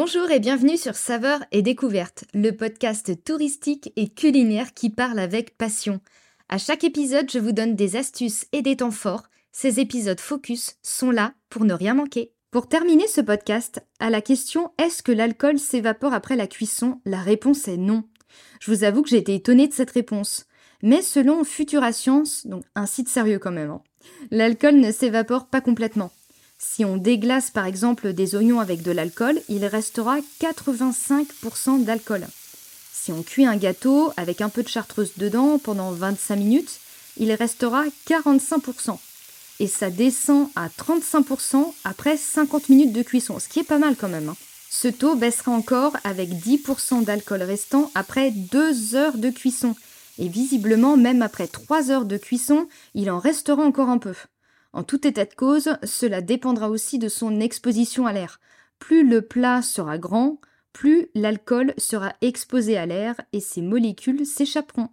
Bonjour et bienvenue sur Saveurs et Découvertes, le podcast touristique et culinaire qui parle avec passion. À chaque épisode, je vous donne des astuces et des temps forts. Ces épisodes focus sont là pour ne rien manquer. Pour terminer ce podcast, à la question est-ce que l'alcool s'évapore après la cuisson? La réponse est non. Je vous avoue que j'ai été étonnée de cette réponse. Mais selon Futura Science, donc un site sérieux quand même, hein, l'alcool ne s'évapore pas complètement. Si on déglace par exemple des oignons avec de l'alcool, il restera 85% d'alcool. Si on cuit un gâteau avec un peu de chartreuse dedans pendant 25 minutes, il restera 45%. Et ça descend à 35% après 50 minutes de cuisson, ce qui est pas mal quand même. Hein. Ce taux baissera encore avec 10% d'alcool restant après 2 heures de cuisson. Et visiblement, même après 3 heures de cuisson, il en restera encore un peu. En tout état de cause, cela dépendra aussi de son exposition à l'air. Plus le plat sera grand, plus l'alcool sera exposé à l'air et ses molécules s'échapperont.